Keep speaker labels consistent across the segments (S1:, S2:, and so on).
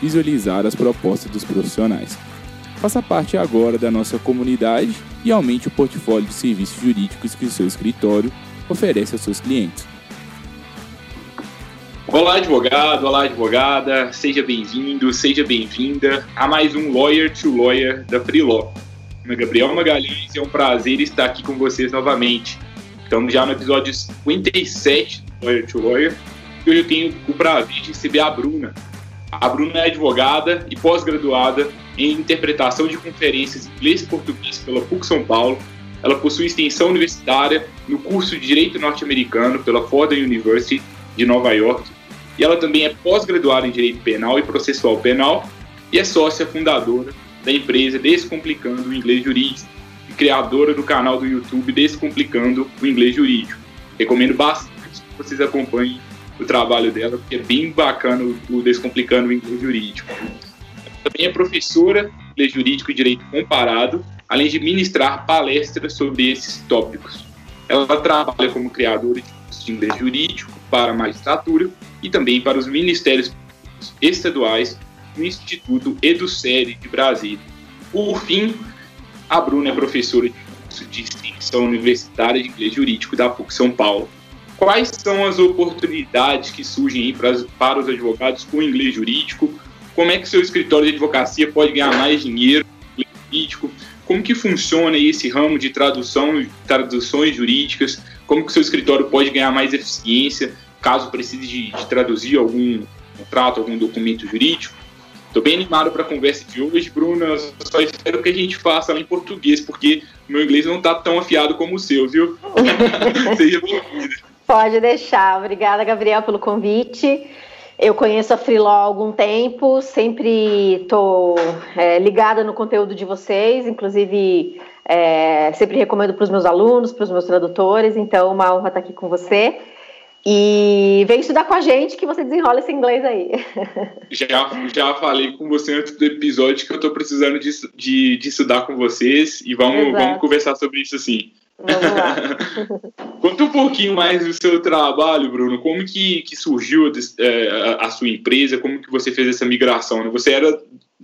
S1: visualizar as propostas dos profissionais. Faça parte agora da nossa comunidade e aumente o portfólio de serviços jurídicos que o seu escritório oferece aos seus clientes.
S2: Olá, advogado, olá, advogada, seja bem-vindo, seja bem-vinda a mais um Lawyer to Lawyer da Freelaw meu é Gabriel Magalhães é um prazer estar aqui com vocês novamente. Estamos já no episódio 57 do Lawyer to Lawyer e hoje eu tenho o prazer de receber a Bruna. A Bruna é advogada e pós-graduada em interpretação de conferências em inglês e português pela PUC São Paulo. Ela possui extensão universitária no curso de Direito Norte-Americano pela Fordham University de Nova York. E ela também é pós-graduada em Direito Penal e Processual Penal e é sócia fundadora da empresa Descomplicando o Inglês Jurídico e criadora do canal do YouTube Descomplicando o Inglês Jurídico. Recomendo bastante que vocês acompanhem o trabalho dela, porque é bem bacana o Descomplicando o Inglês Jurídico. Também é professora de Inglês Jurídico e Direito Comparado, além de ministrar palestras sobre esses tópicos. Ela trabalha como criadora de inglês jurídico para a magistratura e também para os ministérios estaduais no Instituto EduSérie de Brasília. Por fim, a Bruna é professora de curso de extensão universitária de inglês jurídico da PUC São Paulo. Quais são as oportunidades que surgem para, para os advogados com inglês jurídico? Como é que seu escritório de advocacia pode ganhar mais dinheiro com inglês jurídico? Como que funciona esse ramo de tradução, traduções jurídicas? Como que seu escritório pode ganhar mais eficiência caso precise de, de traduzir algum contrato, algum documento jurídico? Tô bem animado para a conversa de hoje, Bruna. Só espero que a gente faça ela em português, porque meu inglês não tá tão afiado como o seu, viu? Seja
S3: bem-vinda. Pode deixar. Obrigada, Gabriel, pelo convite. Eu conheço a Freelaw há algum tempo, sempre estou é, ligada no conteúdo de vocês, inclusive é, sempre recomendo para os meus alunos, para os meus tradutores, então uma honra estar aqui com você. E vem estudar com a gente que você desenrola esse inglês aí.
S2: Já, já falei com você antes do episódio que eu estou precisando de, de, de, estudar com vocês e vamos, vamos conversar sobre isso assim. Conta um pouquinho mais do seu trabalho, Bruno. Como que, que surgiu é, a sua empresa? Como que você fez essa migração? Né? Você era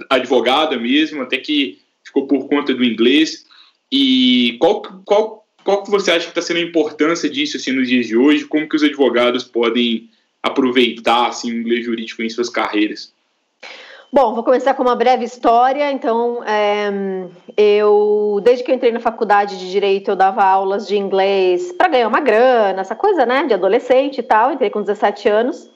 S2: advogada mesmo, até que ficou por conta do inglês. E qual, qual qual que você acha que está sendo a importância disso assim, nos dias de hoje? Como que os advogados podem aproveitar assim, o inglês jurídico em suas carreiras?
S3: Bom, vou começar com uma breve história. Então, é, eu, desde que eu entrei na faculdade de Direito, eu dava aulas de inglês para ganhar uma grana, essa coisa, né, de adolescente e tal. Entrei com 17 anos.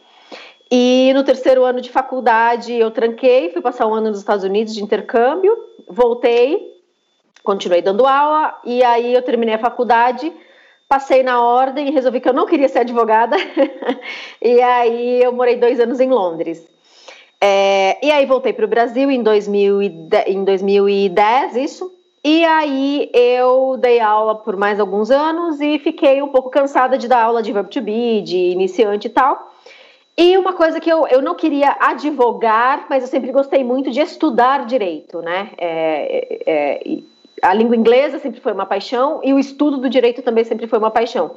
S3: E no terceiro ano de faculdade, eu tranquei, fui passar um ano nos Estados Unidos de intercâmbio, voltei, continuei dando aula e aí eu terminei a faculdade, passei na ordem e resolvi que eu não queria ser advogada. e aí eu morei dois anos em Londres. É, e aí voltei para o Brasil em, 2010, em 2010, isso. E aí eu dei aula por mais alguns anos e fiquei um pouco cansada de dar aula de verb to be, de iniciante e tal. E uma coisa que eu, eu não queria advogar, mas eu sempre gostei muito de estudar direito, né? É, é, é a língua inglesa sempre foi uma paixão e o estudo do direito também sempre foi uma paixão.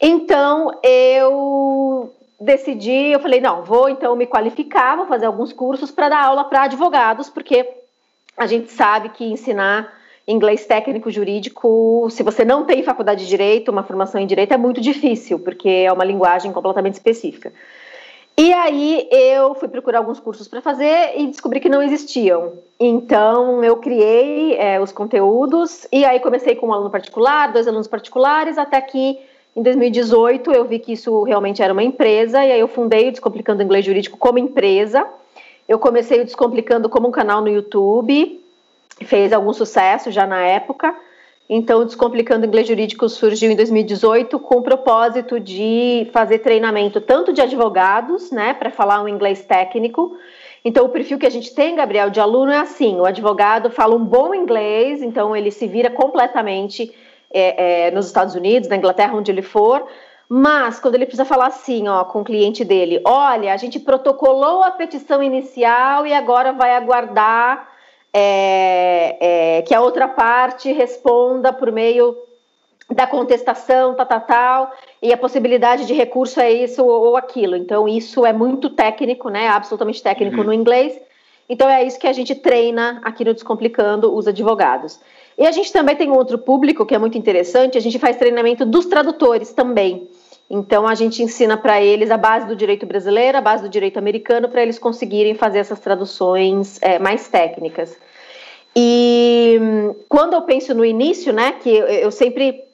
S3: Então eu decidi, eu falei, não, vou então me qualificar, vou fazer alguns cursos para dar aula para advogados, porque a gente sabe que ensinar inglês técnico jurídico, se você não tem faculdade de direito, uma formação em direito, é muito difícil, porque é uma linguagem completamente específica. E aí eu fui procurar alguns cursos para fazer e descobri que não existiam. Então eu criei é, os conteúdos e aí comecei com um aluno particular, dois alunos particulares, até que em 2018 eu vi que isso realmente era uma empresa e aí eu fundei o Descomplicando Inglês Jurídico como empresa. Eu comecei o Descomplicando como um canal no YouTube, fez algum sucesso já na época. Então, o Descomplicando Inglês Jurídico surgiu em 2018 com o propósito de fazer treinamento tanto de advogados, né, para falar um inglês técnico. Então, o perfil que a gente tem, Gabriel, de aluno é assim: o advogado fala um bom inglês, então ele se vira completamente é, é, nos Estados Unidos, na Inglaterra, onde ele for. Mas quando ele precisa falar assim, ó, com o cliente dele, olha, a gente protocolou a petição inicial e agora vai aguardar é, é, que a outra parte responda por meio da contestação, tal, tal, tal, e a possibilidade de recurso é isso ou aquilo. Então, isso é muito técnico, né? Absolutamente técnico uhum. no inglês. Então, é isso que a gente treina aqui no Descomplicando os advogados. E a gente também tem um outro público que é muito interessante, a gente faz treinamento dos tradutores também. Então a gente ensina para eles a base do direito brasileiro, a base do direito americano, para eles conseguirem fazer essas traduções é, mais técnicas. E quando eu penso no início, né, que eu, sempre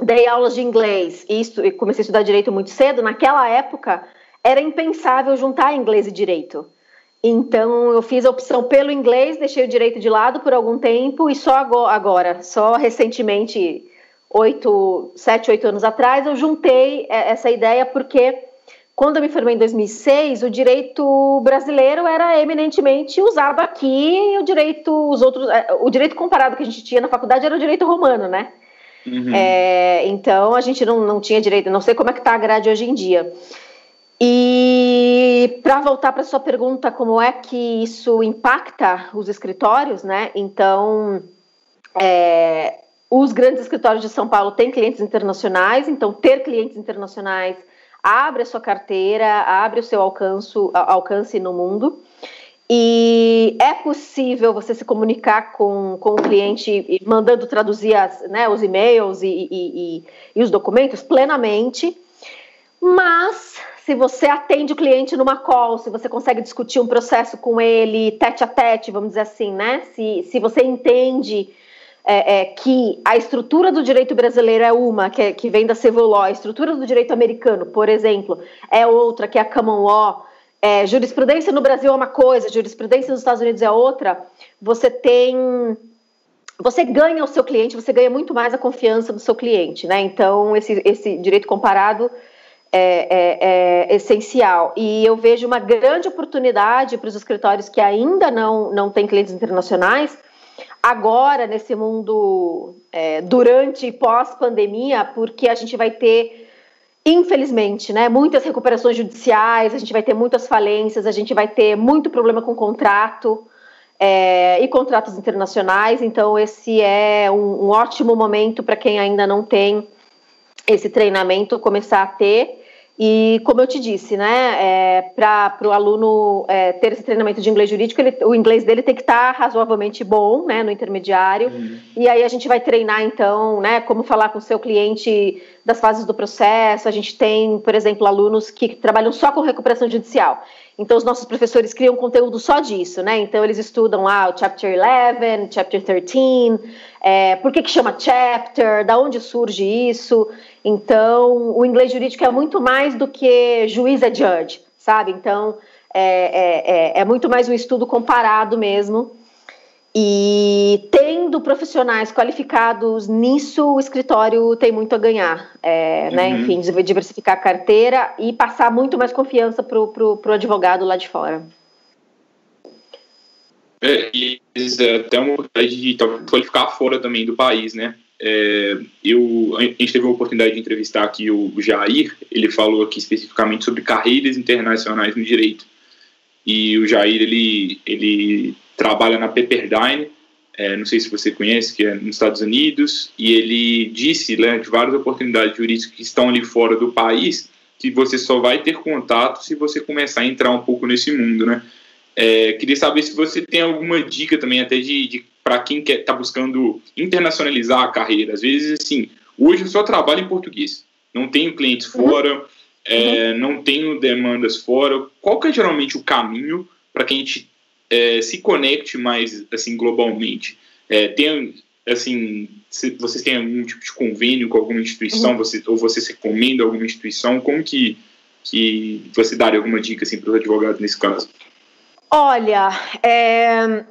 S3: dei aulas de inglês e, e comecei a estudar direito muito cedo, naquela época era impensável juntar inglês e direito. Então eu fiz a opção pelo inglês, deixei o direito de lado por algum tempo e só agora, só recentemente oito, sete, oito anos atrás, eu juntei essa ideia porque quando eu me formei em 2006, o direito brasileiro era eminentemente usado aqui e o direito, os outros, é, o direito comparado que a gente tinha na faculdade era o direito romano, né? Uhum. É, então a gente não, não tinha direito, não sei como é que está a grade hoje em dia. E para voltar para sua pergunta, como é que isso impacta os escritórios, né? Então, é, os grandes escritórios de São Paulo têm clientes internacionais, então ter clientes internacionais abre a sua carteira, abre o seu alcance, no mundo. E é possível você se comunicar com, com o cliente mandando traduzir as, né, os e-mails e, e, e, e os documentos plenamente, mas se você atende o cliente numa call, se você consegue discutir um processo com ele tete a tete, vamos dizer assim, né? Se, se você entende é, é, que a estrutura do direito brasileiro é uma, que, é, que vem da civil law, a estrutura do direito americano, por exemplo, é outra, que é a common law, é, jurisprudência no Brasil é uma coisa, jurisprudência nos Estados Unidos é outra, você tem. Você ganha o seu cliente, você ganha muito mais a confiança do seu cliente, né? Então, esse, esse direito comparado é, é, é, essencial. E eu vejo uma grande oportunidade para os escritórios que ainda não, não têm clientes internacionais agora nesse mundo é, durante e pós-pandemia, porque a gente vai ter, infelizmente, né, muitas recuperações judiciais, a gente vai ter muitas falências, a gente vai ter muito problema com contrato é, e contratos internacionais. Então, esse é um, um ótimo momento para quem ainda não tem esse treinamento começar a ter. E como eu te disse, né, é, para o aluno é, ter esse treinamento de inglês jurídico, ele, o inglês dele tem que estar tá razoavelmente bom, né, no intermediário. Uhum. E aí a gente vai treinar então, né, como falar com o seu cliente das fases do processo. A gente tem, por exemplo, alunos que trabalham só com recuperação judicial. Então, os nossos professores criam conteúdo só disso, né? Então, eles estudam lá o Chapter 11, Chapter 13, é, por que, que chama Chapter, da onde surge isso. Então, o inglês jurídico é muito mais do que juiz é judge, sabe? Então, é, é, é, é muito mais um estudo comparado mesmo. E tendo profissionais qualificados nisso, o escritório tem muito a ganhar, é, né? uhum. né? Enfim, diversificar a carteira e passar muito mais confiança para o advogado lá de fora.
S2: É, e até uma oportunidade de qualificar fora também do país, né? É, eu, a gente teve a oportunidade de entrevistar aqui o Jair, ele falou aqui especificamente sobre carreiras internacionais no direito. E o Jair, ele, ele trabalha na Pepperdine, é, não sei se você conhece, que é nos Estados Unidos, e ele disse né, de várias oportunidades jurídicas que estão ali fora do país, que você só vai ter contato se você começar a entrar um pouco nesse mundo, né? É, queria saber se você tem alguma dica também, até de, de para quem está buscando internacionalizar a carreira. Às vezes, assim, hoje eu só trabalho em português, não tenho clientes uhum. fora, é, uhum. não tenho demandas fora. Qual que é geralmente o caminho para que a gente é, se conecte mais assim globalmente? É, tem assim, se vocês têm algum tipo de convênio com alguma instituição, uhum. você, ou você se recomenda alguma instituição, como que, que você daria alguma dica assim, para os advogados nesse caso?
S3: Olha, é,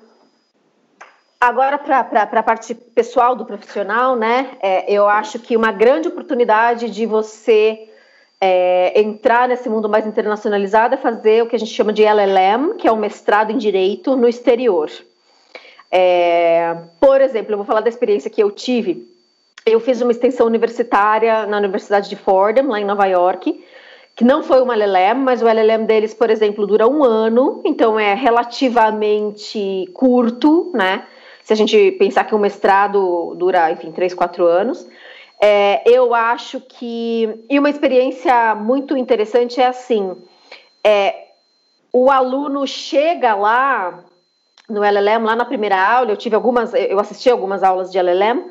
S3: Agora, para a parte pessoal do profissional, né, é, eu acho que uma grande oportunidade de você é, entrar nesse mundo mais internacionalizado é fazer o que a gente chama de LLM, que é um mestrado em Direito no exterior. É, por exemplo, eu vou falar da experiência que eu tive. Eu fiz uma extensão universitária na Universidade de Fordham, lá em Nova York, que não foi uma LLM, mas o LLM deles, por exemplo, dura um ano, então é relativamente curto, né? se a gente pensar que um mestrado dura, enfim, três, quatro anos. É, eu acho que. E uma experiência muito interessante é assim: é, o aluno chega lá no LLM, lá na primeira aula, eu tive algumas, eu assisti algumas aulas de LLM.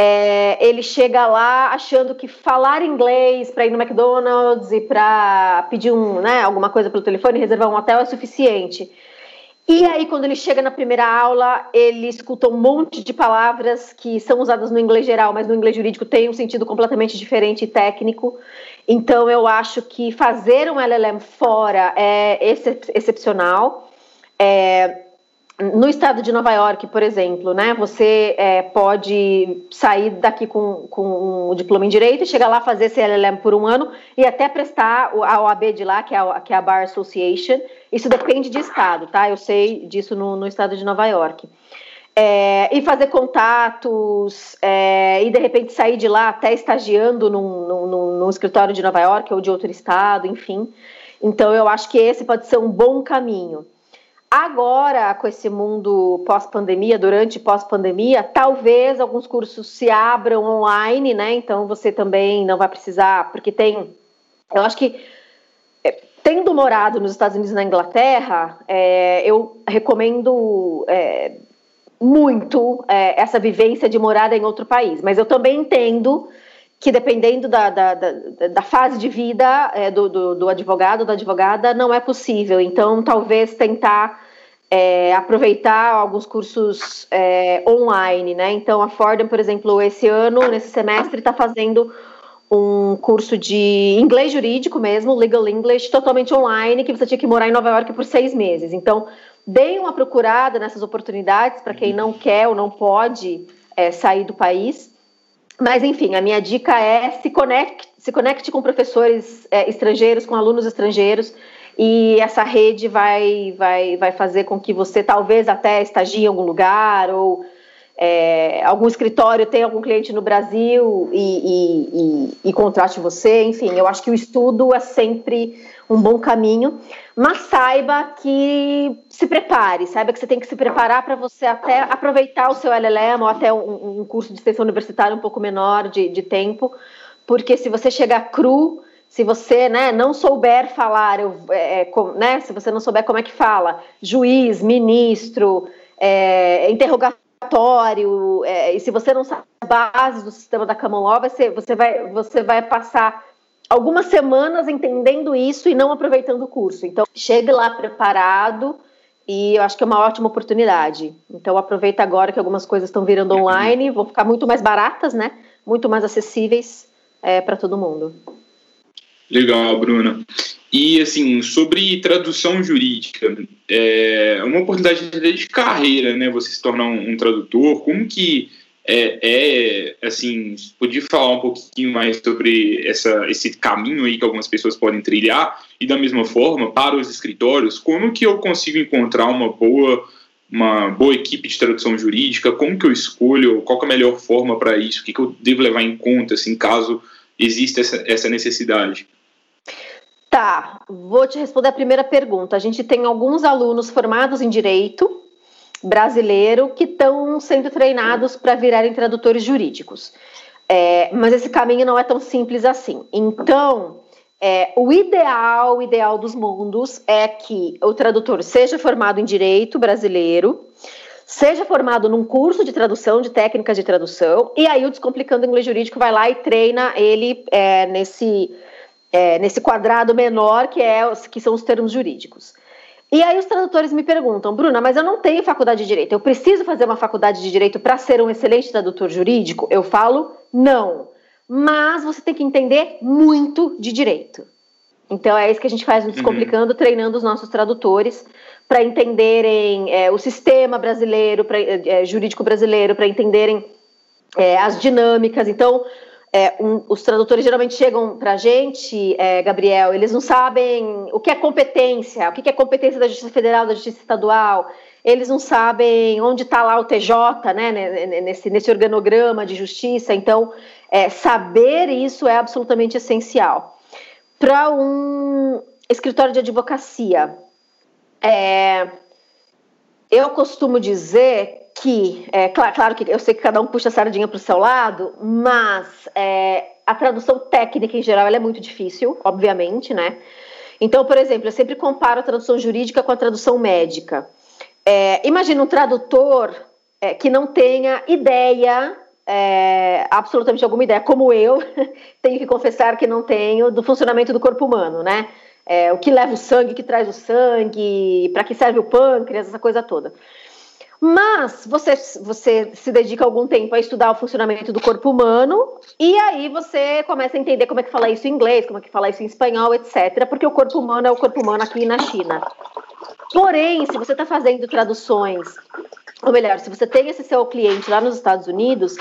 S3: É, ele chega lá achando que falar inglês para ir no McDonald's e para pedir um, né, alguma coisa pelo telefone, reservar um hotel é suficiente. E aí, quando ele chega na primeira aula, ele escuta um monte de palavras que são usadas no inglês geral, mas no inglês jurídico tem um sentido completamente diferente e técnico. Então, eu acho que fazer um LLM fora é excepcional. É, no estado de Nova York, por exemplo, né, você é, pode sair daqui com, com um diploma em direito, chegar lá fazer esse LLM por um ano e até prestar a OAB de lá, que é a, que é a Bar Association. Isso depende de estado, tá? Eu sei disso no, no estado de Nova York. É, e fazer contatos, é, e de repente sair de lá até estagiando num, num, num escritório de Nova York ou de outro estado, enfim. Então, eu acho que esse pode ser um bom caminho. Agora, com esse mundo pós-pandemia, durante pós-pandemia, talvez alguns cursos se abram online, né? Então você também não vai precisar, porque tem. Eu acho que tendo morado nos Estados Unidos e na Inglaterra, é, eu recomendo é, muito é, essa vivência de morada em outro país. Mas eu também entendo que dependendo da, da, da, da fase de vida é, do, do, do, advogado, da advogada, não é possível. Então, talvez tentar é, aproveitar alguns cursos é, online, né? Então, a Fordham, por exemplo, esse ano, nesse semestre, está fazendo um curso de inglês jurídico mesmo, legal English, totalmente online, que você tinha que morar em Nova York por seis meses. Então, deem uma procurada nessas oportunidades para quem não quer ou não pode é, sair do país. Mas, enfim, a minha dica é se conecte, se conecte com professores é, estrangeiros, com alunos estrangeiros, e essa rede vai, vai, vai fazer com que você talvez até estagie em algum lugar ou é, algum escritório tenha algum cliente no Brasil e, e, e, e, contrate você. Enfim, eu acho que o estudo é sempre um bom caminho, mas saiba que se prepare, saiba que você tem que se preparar para você até aproveitar o seu LLM ou até um, um curso de extensão universitária um pouco menor de, de tempo, porque se você chegar cru, se você né, não souber falar, eu, é, é né, se você não souber como é que fala, juiz, ministro, é, interrogatório, é, e se você não sabe a base do sistema da common law, você, você, vai, você vai passar algumas semanas entendendo isso e não aproveitando o curso. Então, chegue lá preparado e eu acho que é uma ótima oportunidade. Então, aproveita agora que algumas coisas estão virando online, vão ficar muito mais baratas, né? Muito mais acessíveis é, para todo mundo.
S2: Legal, Bruna. E, assim, sobre tradução jurídica, é uma oportunidade de carreira, né? Você se tornar um, um tradutor. Como que é, é, assim, podia falar um pouquinho mais sobre essa, esse caminho aí que algumas pessoas podem trilhar e da mesma forma para os escritórios, como que eu consigo encontrar uma boa uma boa equipe de tradução jurídica, como que eu escolho, qual é a melhor forma para isso, o que, que eu devo levar em conta, assim, caso exista essa, essa necessidade?
S3: Tá, vou te responder a primeira pergunta. A gente tem alguns alunos formados em direito brasileiro que estão sendo treinados para virarem tradutores jurídicos. É, mas esse caminho não é tão simples assim. Então, é, o ideal, o ideal dos mundos é que o tradutor seja formado em direito brasileiro, seja formado num curso de tradução, de técnicas de tradução, e aí o Descomplicando Inglês Jurídico vai lá e treina ele é, nesse é, nesse quadrado menor que, é, que são os termos jurídicos. E aí os tradutores me perguntam, Bruna, mas eu não tenho faculdade de direito, eu preciso fazer uma faculdade de direito para ser um excelente tradutor jurídico? Eu falo, não. Mas você tem que entender muito de direito. Então é isso que a gente faz no Descomplicando, uhum. treinando os nossos tradutores para entenderem é, o sistema brasileiro, pra, é, jurídico brasileiro, para entenderem é, as dinâmicas. Então, é, um, os tradutores geralmente chegam para a gente, é, Gabriel, eles não sabem o que é competência, o que é competência da Justiça Federal, da Justiça Estadual, eles não sabem onde está lá o TJ, né, nesse, nesse organograma de justiça, então é, saber isso é absolutamente essencial. Para um escritório de advocacia, é, eu costumo dizer que, é, claro, claro, que eu sei que cada um puxa a sardinha para o seu lado, mas é, a tradução técnica em geral é muito difícil, obviamente, né? Então, por exemplo, eu sempre comparo a tradução jurídica com a tradução médica. É, imagina um tradutor é, que não tenha ideia, é, absolutamente alguma ideia, como eu, tenho que confessar que não tenho, do funcionamento do corpo humano, né? É, o que leva o sangue, o que traz o sangue, para que serve o pâncreas, essa coisa toda. Mas você, você se dedica algum tempo a estudar o funcionamento do corpo humano e aí você começa a entender como é que fala isso em inglês, como é que fala isso em espanhol, etc. Porque o corpo humano é o corpo humano aqui na China. Porém, se você está fazendo traduções, ou melhor, se você tem esse seu cliente lá nos Estados Unidos,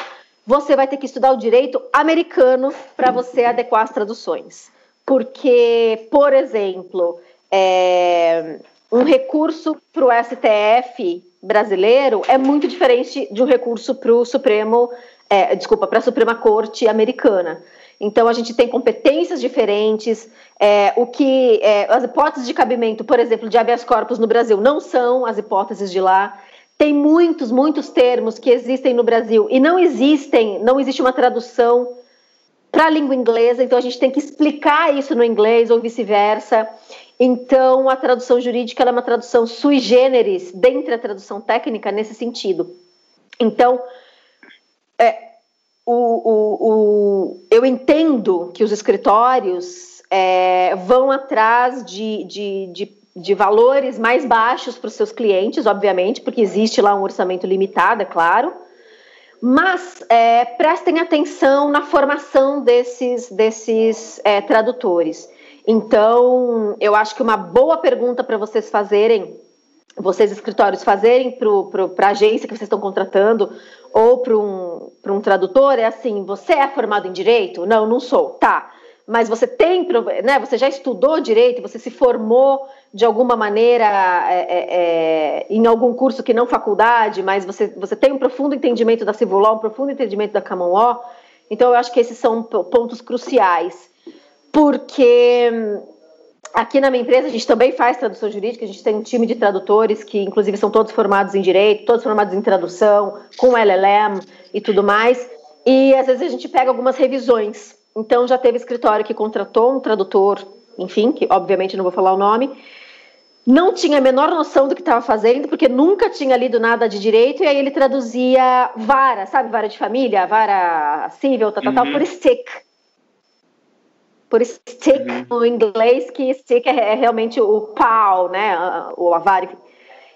S3: você vai ter que estudar o direito americano para você adequar as traduções. Porque, por exemplo, é, um recurso para o STF brasileiro é muito diferente de um recurso para o Supremo, é, desculpa, para a Suprema Corte americana. Então a gente tem competências diferentes. É, o que é, as hipóteses de cabimento, por exemplo, de habeas corpus no Brasil não são as hipóteses de lá. Tem muitos, muitos termos que existem no Brasil e não existem, não existe uma tradução para a língua inglesa, então a gente tem que explicar isso no inglês ou vice-versa. Então, a tradução jurídica é uma tradução sui generis, dentre a tradução técnica, nesse sentido. Então, é, o, o, o, eu entendo que os escritórios é, vão atrás de, de, de, de valores mais baixos para os seus clientes, obviamente, porque existe lá um orçamento limitado, é claro. Mas é, prestem atenção na formação desses, desses é, tradutores. Então, eu acho que uma boa pergunta para vocês fazerem, vocês escritórios fazerem para a agência que vocês estão contratando ou para um, um tradutor é assim: você é formado em direito? Não, não sou. Tá. Mas você tem, né? Você já estudou direito? Você se formou de alguma maneira é, é, é, em algum curso que não faculdade? Mas você, você tem um profundo entendimento da civil law, um profundo entendimento da common law? Então, eu acho que esses são pontos cruciais porque hum, aqui na minha empresa a gente também faz tradução jurídica, a gente tem um time de tradutores que, inclusive, são todos formados em direito, todos formados em tradução, com LLM e tudo mais. E às vezes a gente pega algumas revisões. Então já teve escritório que contratou um tradutor, enfim, que obviamente não vou falar o nome, não tinha a menor noção do que estava fazendo, porque nunca tinha lido nada de direito, e aí ele traduzia vara, sabe, vara de família, vara civil, tal, tal, tal, uhum. por stick por stick uhum. no inglês, que stick é, é realmente o pau, né? O avar.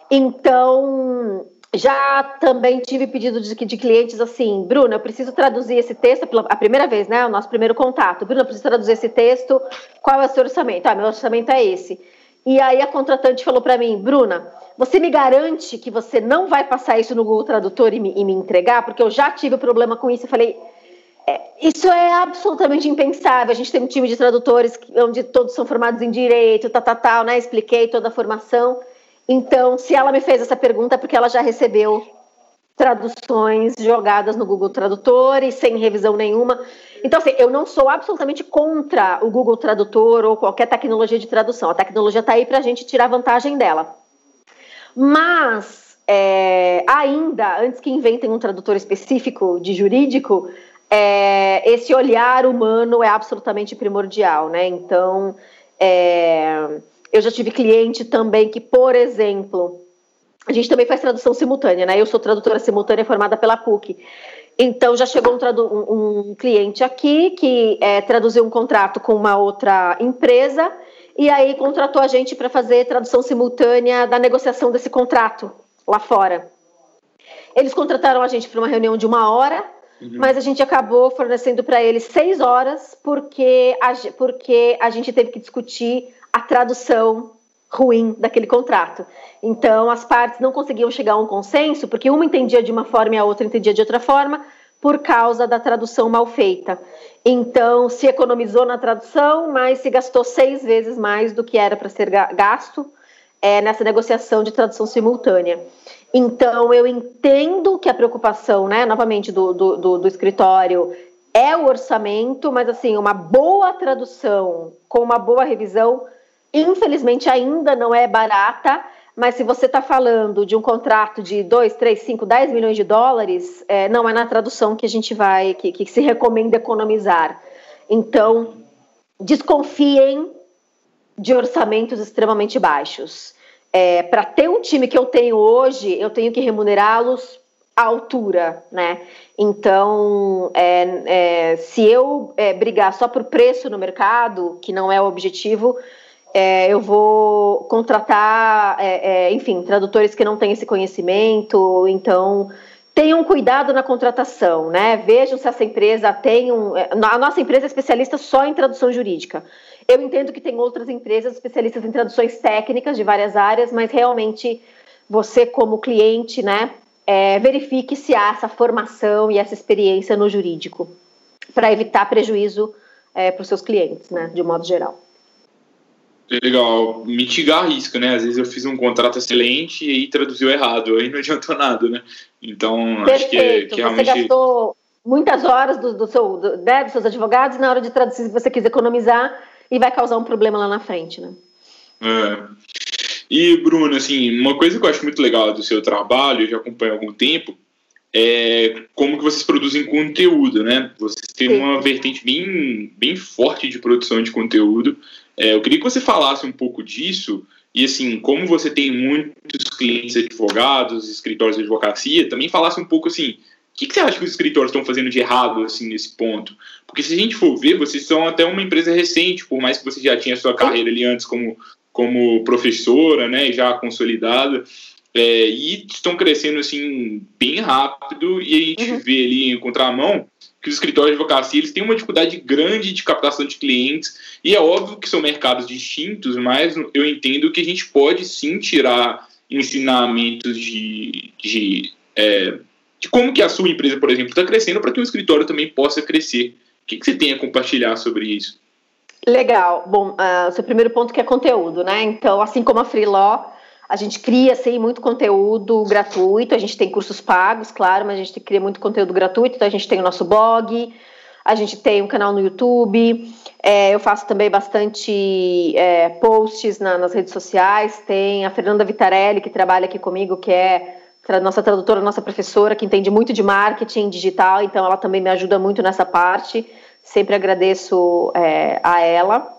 S3: Então, já também tive pedido de, de clientes assim, Bruna, eu preciso traduzir esse texto, pela, a primeira vez, né? O nosso primeiro contato. Bruna, eu preciso traduzir esse texto, qual é o seu orçamento? Ah, meu orçamento é esse. E aí a contratante falou para mim, Bruna, você me garante que você não vai passar isso no Google Tradutor e me, e me entregar? Porque eu já tive problema com isso. Eu falei, isso é absolutamente impensável. A gente tem um time de tradutores onde todos são formados em direito, tal, tal, tal, né? Expliquei toda a formação. Então, se ela me fez essa pergunta, é porque ela já recebeu traduções jogadas no Google Tradutor e sem revisão nenhuma. Então, assim, eu não sou absolutamente contra o Google Tradutor ou qualquer tecnologia de tradução. A tecnologia está aí para a gente tirar vantagem dela. Mas, é, ainda, antes que inventem um tradutor específico de jurídico, é, esse olhar humano é absolutamente primordial, né? Então, é, eu já tive cliente também que, por exemplo, a gente também faz tradução simultânea, né? Eu sou tradutora simultânea formada pela PUC. Então já chegou um, um, cliente aqui que é, traduziu um contrato com uma outra empresa e aí contratou a gente para fazer tradução simultânea da negociação desse contrato lá fora. Eles contrataram a gente para uma reunião de uma hora, uhum. mas a gente acabou fornecendo para eles seis horas porque a, porque a gente teve que discutir a tradução ruim daquele contrato. Então, as partes não conseguiam chegar a um consenso, porque uma entendia de uma forma e a outra entendia de outra forma, por causa da tradução mal feita. Então, se economizou na tradução, mas se gastou seis vezes mais do que era para ser gasto é, nessa negociação de tradução simultânea. Então, eu entendo que a preocupação, né, novamente, do, do, do, do escritório é o orçamento, mas assim, uma boa tradução com uma boa revisão infelizmente ainda não é barata, mas se você está falando de um contrato de 2, 3, 5, 10 milhões de dólares, é, não é na tradução que a gente vai, que, que se recomenda economizar. Então, desconfiem de orçamentos extremamente baixos. É, Para ter um time que eu tenho hoje, eu tenho que remunerá-los à altura, né? Então, é, é, se eu é, brigar só por preço no mercado, que não é o objetivo, é, eu vou contratar, é, enfim, tradutores que não têm esse conhecimento, então tenham cuidado na contratação, né? Vejam se essa empresa tem um. A nossa empresa é especialista só em tradução jurídica. Eu entendo que tem outras empresas especialistas em traduções técnicas de várias áreas, mas realmente você, como cliente, né, é, verifique se há essa formação e essa experiência no jurídico, para evitar prejuízo é, para os seus clientes, né, de um modo geral.
S2: Legal, mitigar risco, né? Às vezes eu fiz um contrato excelente e aí traduziu errado, aí não adiantou nada, né? Então,
S3: Perfeito. acho que, é, que realmente... Você gastou muitas horas do, do seu, do, né, dos seus advogados na hora de traduzir, se você quis economizar, e vai causar um problema lá na frente, né?
S2: É. E, Bruno, assim, uma coisa que eu acho muito legal do seu trabalho, eu já acompanho há algum tempo, é como que vocês produzem conteúdo, né? Vocês têm Sim. uma vertente bem, bem forte de produção de conteúdo. É, eu queria que você falasse um pouco disso e, assim, como você tem muitos clientes advogados, escritórios de advocacia, também falasse um pouco, assim, o que, que, você acha que os escritórios estão fazendo de errado, assim, nesse ponto? Porque se a gente for ver, vocês são até uma empresa recente, por mais que você já tinha sua carreira ali antes como, como professora, né, já consolidada, é, e estão crescendo, assim, bem rápido, e a gente uhum. vê ali em contramão que os escritórios de advocacia eles têm uma dificuldade grande de captação de clientes e é óbvio que são mercados distintos, mas eu entendo que a gente pode sim tirar ensinamentos de, de, é, de como que a sua empresa, por exemplo, está crescendo para que o escritório também possa crescer. O que, que você tem a compartilhar sobre isso?
S3: Legal. Bom, uh, o seu primeiro ponto que é conteúdo, né? Então, assim como a Freelaw, a gente cria assim, muito conteúdo gratuito, a gente tem cursos pagos, claro, mas a gente cria muito conteúdo gratuito, então a gente tem o nosso blog, a gente tem um canal no YouTube, é, eu faço também bastante é, posts na, nas redes sociais, tem a Fernanda Vitarelli, que trabalha aqui comigo, que é nossa tradutora, nossa professora, que entende muito de marketing digital, então ela também me ajuda muito nessa parte, sempre agradeço é, a ela.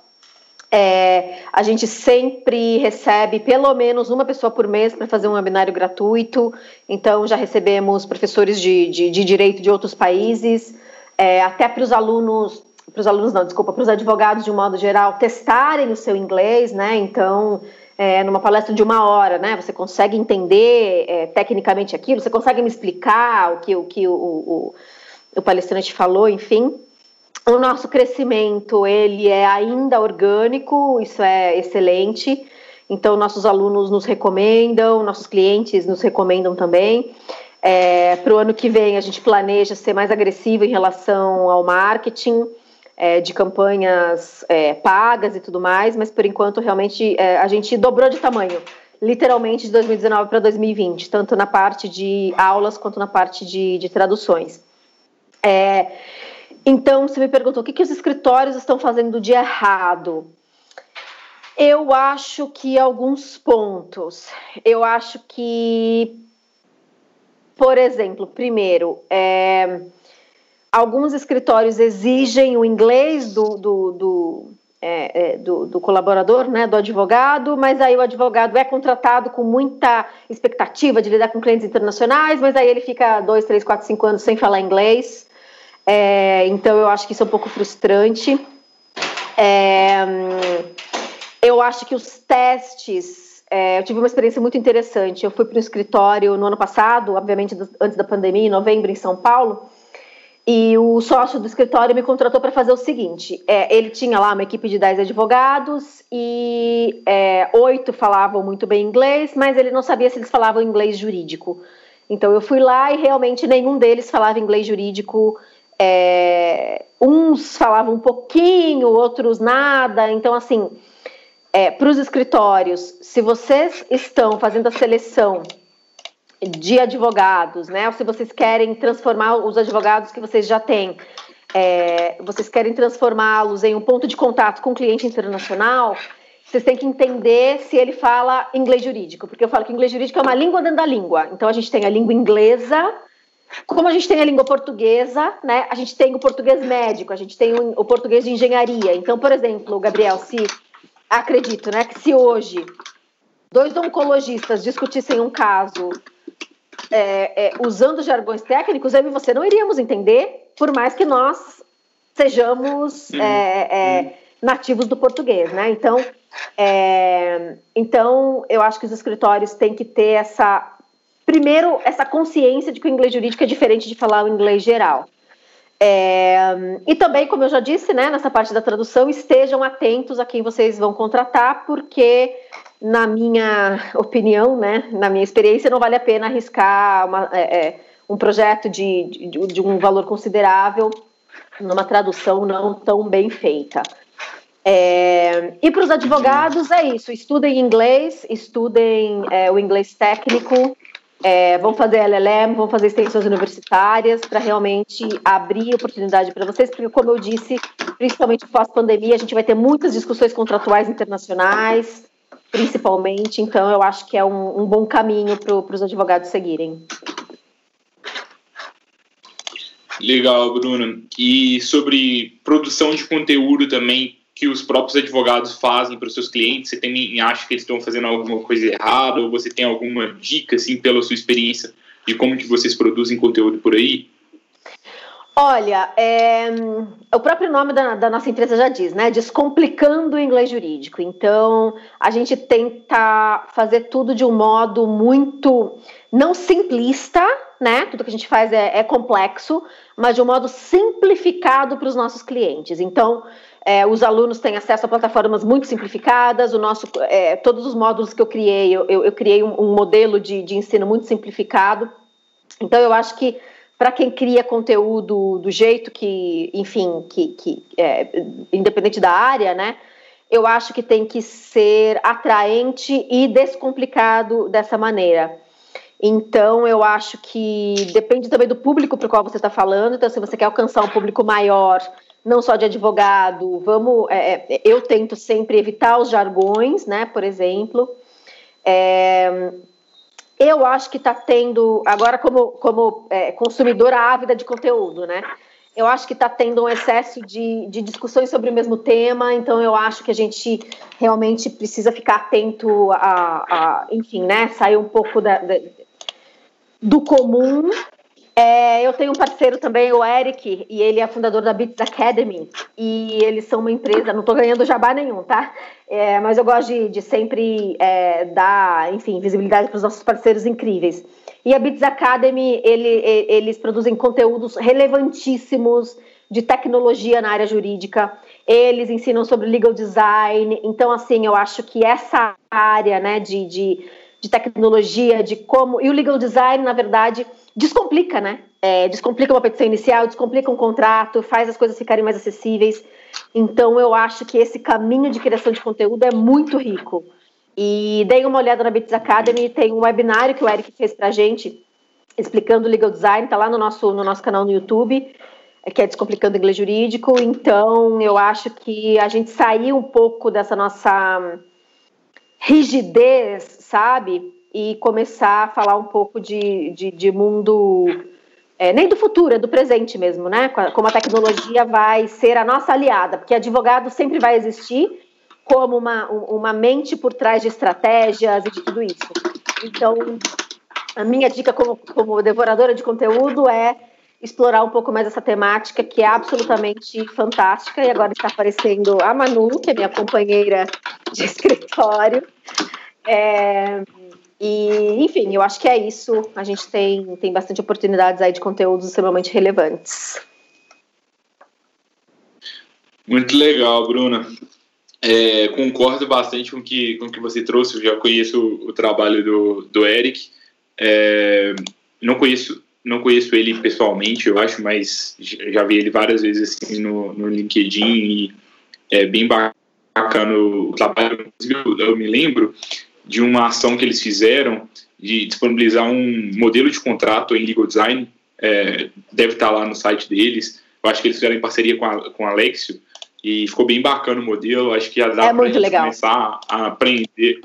S3: É, a gente sempre recebe pelo menos uma pessoa por mês para fazer um webinário gratuito. Então, já recebemos professores de, de, de direito de outros países, é, até para os alunos, para os alunos não, desculpa, para os advogados de um modo geral, testarem o seu inglês, né? Então, é, numa palestra de uma hora, né? Você consegue entender é, tecnicamente aquilo, você consegue me explicar o que o, que o, o, o palestrante falou, enfim o nosso crescimento ele é ainda orgânico, isso é excelente. Então nossos alunos nos recomendam, nossos clientes nos recomendam também. É, Para o ano que vem a gente planeja ser mais agressivo em relação ao marketing. É, de campanhas é, pagas e tudo mais, mas por enquanto realmente é, a gente dobrou de tamanho, literalmente de 2019 para 2020, tanto na parte de aulas quanto na parte de, de traduções. É, então, você me perguntou o que, que os escritórios estão fazendo de errado. Eu acho que alguns pontos. Eu acho que, por exemplo, primeiro, é, alguns escritórios exigem o inglês do, do, do, é, é, do, do, colaborador, né, do advogado, mas aí o advogado é contratado com muita expectativa de lidar com clientes internacionais, mas aí ele fica dois, três, quatro, cinco anos sem falar inglês. É, então eu acho que isso é um pouco frustrante. É, eu acho que os testes, é, eu tive uma experiência muito interessante. Eu fui para um escritório no ano passado, obviamente antes da pandemia, em novembro, em São Paulo. E o sócio do escritório me contratou para fazer o seguinte: é, ele tinha lá uma equipe de 10 advogados e é, oito falavam muito bem inglês, mas ele não sabia se eles falavam inglês jurídico. Então eu fui lá e realmente nenhum deles falava inglês jurídico. É, uns falavam um pouquinho, outros nada. Então, assim, é, para os escritórios, se vocês estão fazendo a seleção de advogados, né? Ou se vocês querem transformar os advogados que vocês já têm, é, vocês querem transformá-los em um ponto de contato com o cliente internacional, vocês têm que entender se ele fala inglês jurídico, porque eu falo que inglês jurídico é uma língua dentro da língua. Então a gente tem a língua inglesa, como a gente tem a língua portuguesa, né? A gente tem o português médico, a gente tem o, português de engenharia. Então, por exemplo, Gabriel, se acredito, né, que se hoje dois oncologistas discutissem um caso é, é, usando jargões técnicos, eu e você não iríamos entender, por mais que nós sejamos uhum. é, é uhum. nativos do português, né? Então, é, então, eu acho que os escritórios têm que ter essa, primeiro, essa consciência de que o inglês jurídico é diferente de falar o inglês geral. É, e também, como eu já disse, né, nessa parte da tradução, estejam atentos a quem vocês vão contratar, porque, na minha opinião, né, na minha experiência, não vale a pena arriscar uma, é, é um projeto de, de, de, um valor considerável numa tradução não tão bem feita. É, e para os advogados é isso: estudem inglês, estudem é, o inglês técnico, é, vão fazer LLM, vão fazer extensões universitárias para realmente abrir oportunidade para vocês, porque, como eu disse, principalmente pós-pandemia, a gente vai ter muitas discussões contratuais internacionais, principalmente, então eu acho que é um, um bom caminho para os advogados seguirem.
S2: Legal, Bruno. E sobre produção de conteúdo também, que os próprios advogados fazem para os seus clientes? Você tem, acha que eles estão fazendo alguma coisa errada ou você tem alguma dica, assim, pela sua experiência de como que vocês produzem conteúdo por aí?
S3: Olha, é, o próprio nome da, da, nossa empresa já diz, né? Descomplicando o inglês jurídico. Então, a gente tenta fazer tudo de um modo muito não simplista, né? Tudo que a gente faz é, é complexo, mas de um modo simplificado para os nossos clientes. Então, é, os alunos têm acesso a plataformas muito simplificadas. O nosso, é, todos os módulos que eu criei, eu, eu, criei um, um modelo de, de, ensino muito simplificado. Então, eu acho que para quem cria conteúdo do jeito que, enfim, que, que é, independente da área, né? Eu acho que tem que ser atraente e descomplicado dessa maneira. Então, eu acho que depende também do público para o qual você está falando. Então, se você quer alcançar um público maior, não só de advogado, vamos. É, é, eu tento sempre evitar os jargões, né? Por exemplo. É, eu acho que está tendo, agora como, como é, consumidora ávida de conteúdo, né? Eu acho que está tendo um excesso de, de discussões sobre o mesmo tema, então eu acho que a gente realmente precisa ficar atento a, a enfim, né? Sair um pouco da, da, do comum é, eu tenho um parceiro também, o Eric, e ele é fundador da Beats Academy. E eles são uma empresa, não estou ganhando jabá nenhum, tá? É, mas eu gosto de, de sempre é, dar, enfim, visibilidade para os nossos parceiros incríveis. E a Beats Academy, ele, eles produzem conteúdos relevantíssimos de tecnologia na área jurídica. Eles ensinam sobre legal design. Então, assim, eu acho que essa área, né, de, de, de tecnologia, de como. E o legal design, na verdade descomplica, né? É, descomplica uma petição inicial, descomplica um contrato, faz as coisas ficarem mais acessíveis. Então, eu acho que esse caminho de criação de conteúdo é muito rico. E dei uma olhada na Bits Academy, tem um webinário que o Eric fez pra gente, explicando legal design, tá lá no nosso, no nosso canal no YouTube, que é Descomplicando Inglês Jurídico. Então, eu acho que a gente saiu um pouco dessa nossa rigidez, sabe? E começar a falar um pouco de, de, de mundo é, nem do futuro, é do presente mesmo, né? Como a tecnologia vai ser a nossa aliada, porque advogado sempre vai existir como uma, uma mente por trás de estratégias e de tudo isso. Então, a minha dica como, como devoradora de conteúdo é explorar um pouco mais essa temática que é absolutamente fantástica e agora está aparecendo a Manu, que é minha companheira de escritório. É, e, enfim, eu acho que é isso. A gente tem, tem bastante oportunidades aí de conteúdos extremamente relevantes.
S2: Muito legal, Bruna. É, concordo bastante com que, o com que você trouxe. Eu já conheço o, trabalho do, do Eric. É, não conheço não conheço ele pessoalmente, eu acho, mas já vi ele várias vezes assim no, no LinkedIn e é bem bacana o trabalho. Eu me lembro de uma ação que eles fizeram de disponibilizar um modelo de contrato em legal design, é, deve estar lá no site deles. Eu acho que eles fizeram em parceria com a, com a Alexio e ficou bem bacana o modelo. Acho que já dá é para começar a aprender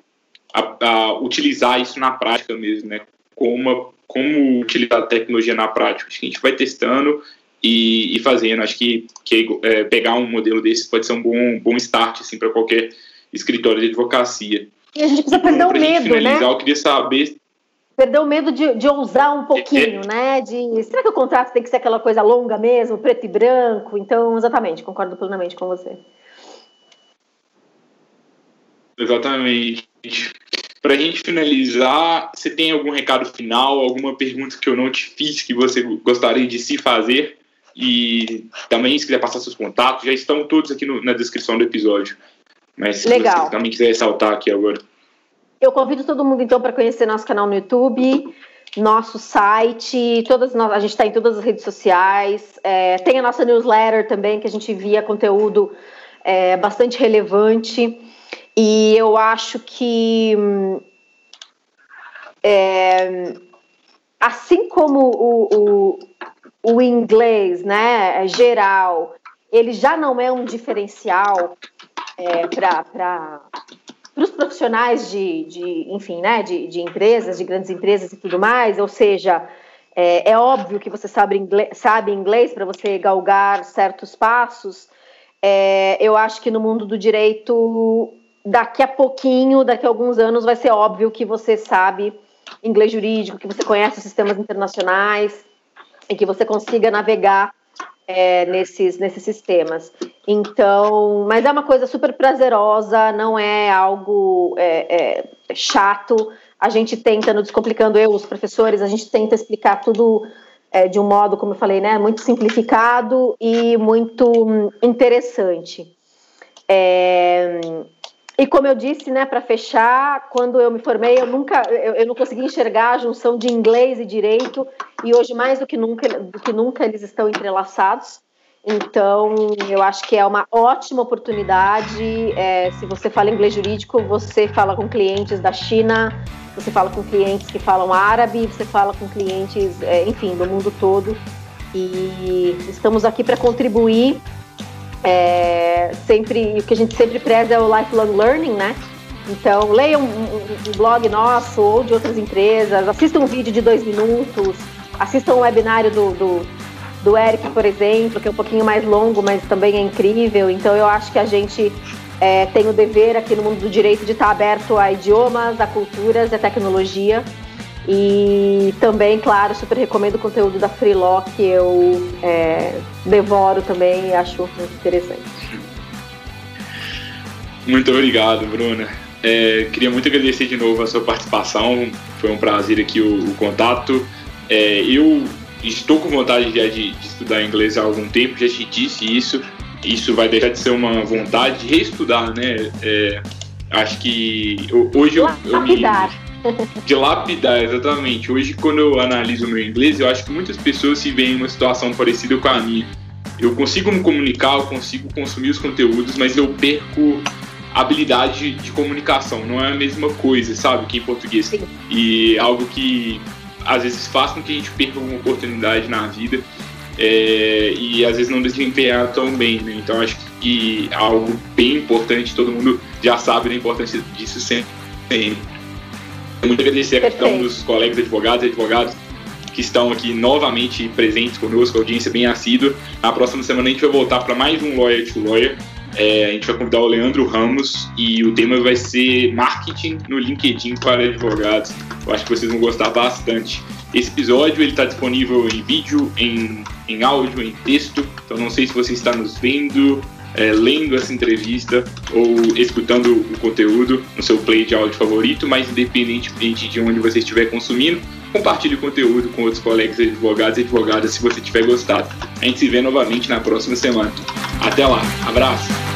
S2: a, a, utilizar isso na prática mesmo, né? Como, como utilizar a tecnologia na prática. Acho que a gente vai testando e, e fazendo. Acho que, que é, pegar um modelo desse pode ser um bom, bom start assim, para qualquer escritório de advocacia.
S3: E a gente precisa perder o medo, né?
S2: Eu queria saber
S3: perder o medo de, de ousar um pouquinho, é. né? De será que o contrato tem que ser aquela coisa longa mesmo, preto e branco? Então, exatamente, concordo plenamente com você.
S2: Exatamente. Para a gente finalizar, você tem algum recado final, alguma pergunta que eu não te fiz que você gostaria de se fazer? E também, se quiser passar seus contatos, já estão todos aqui no, na descrição do episódio. Mas se Legal. você também quiser ressaltar aqui agora.
S3: Eu convido todo mundo então para conhecer nosso canal no YouTube, nosso site, todas a gente está em todas as redes sociais, é, tem a nossa newsletter também que a gente envia conteúdo é, bastante relevante e eu acho que é, assim como o, o, o inglês, né, geral, ele já não é um diferencial é, para os profissionais de, de, enfim, né, de, de empresas, de grandes empresas e tudo mais, ou seja, é, é óbvio que você sabe inglês, sabe inglês para você galgar certos passos. É, eu acho que no mundo do direito, daqui a pouquinho, daqui a alguns anos, vai ser óbvio que você sabe inglês jurídico, que você conhece os sistemas internacionais e que você consiga navegar é, nesses, nesses sistemas. Então, mas é uma coisa super prazerosa, não é algo é, é, chato. A gente tenta, no Descomplicando Eu, os professores, a gente tenta explicar tudo é, de um modo, como eu falei, né, muito simplificado e muito hum, interessante. É, e como eu disse, né, para fechar, quando eu me formei, eu nunca, eu, eu, não consegui enxergar a junção de inglês e direito, e hoje mais do que nunca, do que nunca eles estão entrelaçados. Então, eu acho que é uma ótima oportunidade. É, se você fala inglês jurídico, você fala com clientes da China, você fala com clientes que falam árabe, você fala com clientes, é, enfim, do mundo todo. E estamos aqui para contribuir é, sempre, o que a gente sempre preza é o lifelong learning, né? Então, leiam um, um, blog nosso ou de outras empresas, assistam um vídeo de dois minutos, assistam um webinário do, do, do Eric, por exemplo, que é um pouquinho mais longo, mas também é incrível. Então, eu acho que a gente é, tem o dever aqui no mundo do direito de estar aberto a idiomas, a culturas a tecnologia. E também, claro, super recomendo o conteúdo da Freeló, que eu é, devoro também e acho muito interessante.
S2: Muito obrigado, Bruna. É, queria muito agradecer de novo a sua participação. Foi um prazer aqui o, o contato. É, eu estou com vontade de, de, de, estudar inglês há algum tempo, já te disse isso. Isso vai deixar de ser uma vontade de reestudar, né? É, acho que hoje eu, eu me de lapidar, exatamente. Hoje, quando eu analiso o meu inglês, eu acho que muitas pessoas se veem em uma situação parecida com a minha. Eu consigo me comunicar, eu consigo consumir os conteúdos, mas eu perco habilidade de comunicação. Não é a mesma coisa, sabe, que em português. Sim. E algo que às vezes faz com que a gente perca uma oportunidade na vida é, e às vezes não desempenhar tão bem, né? Então acho que algo bem importante, todo mundo já sabe da importância disso sempre. Muito agradecer a questão dos colegas advogados e advogados que estão aqui novamente presentes conosco, audiência bem assídua. Na próxima semana a gente vai voltar para mais um Lawyer to Lawyer. É, a gente vai convidar o Leandro Ramos e o tema vai ser marketing no LinkedIn para advogados. Eu acho que vocês vão gostar bastante. Esse episódio ele está disponível em vídeo, em, em áudio, em texto. Então não sei se você está nos vendo, é, lendo essa entrevista ou escutando o conteúdo no seu play de áudio favorito, mas independentemente de onde você estiver consumindo, compartilhe o conteúdo com outros colegas advogados e advogadas se você tiver gostado. A gente se vê novamente na próxima semana. Até lá, abraço!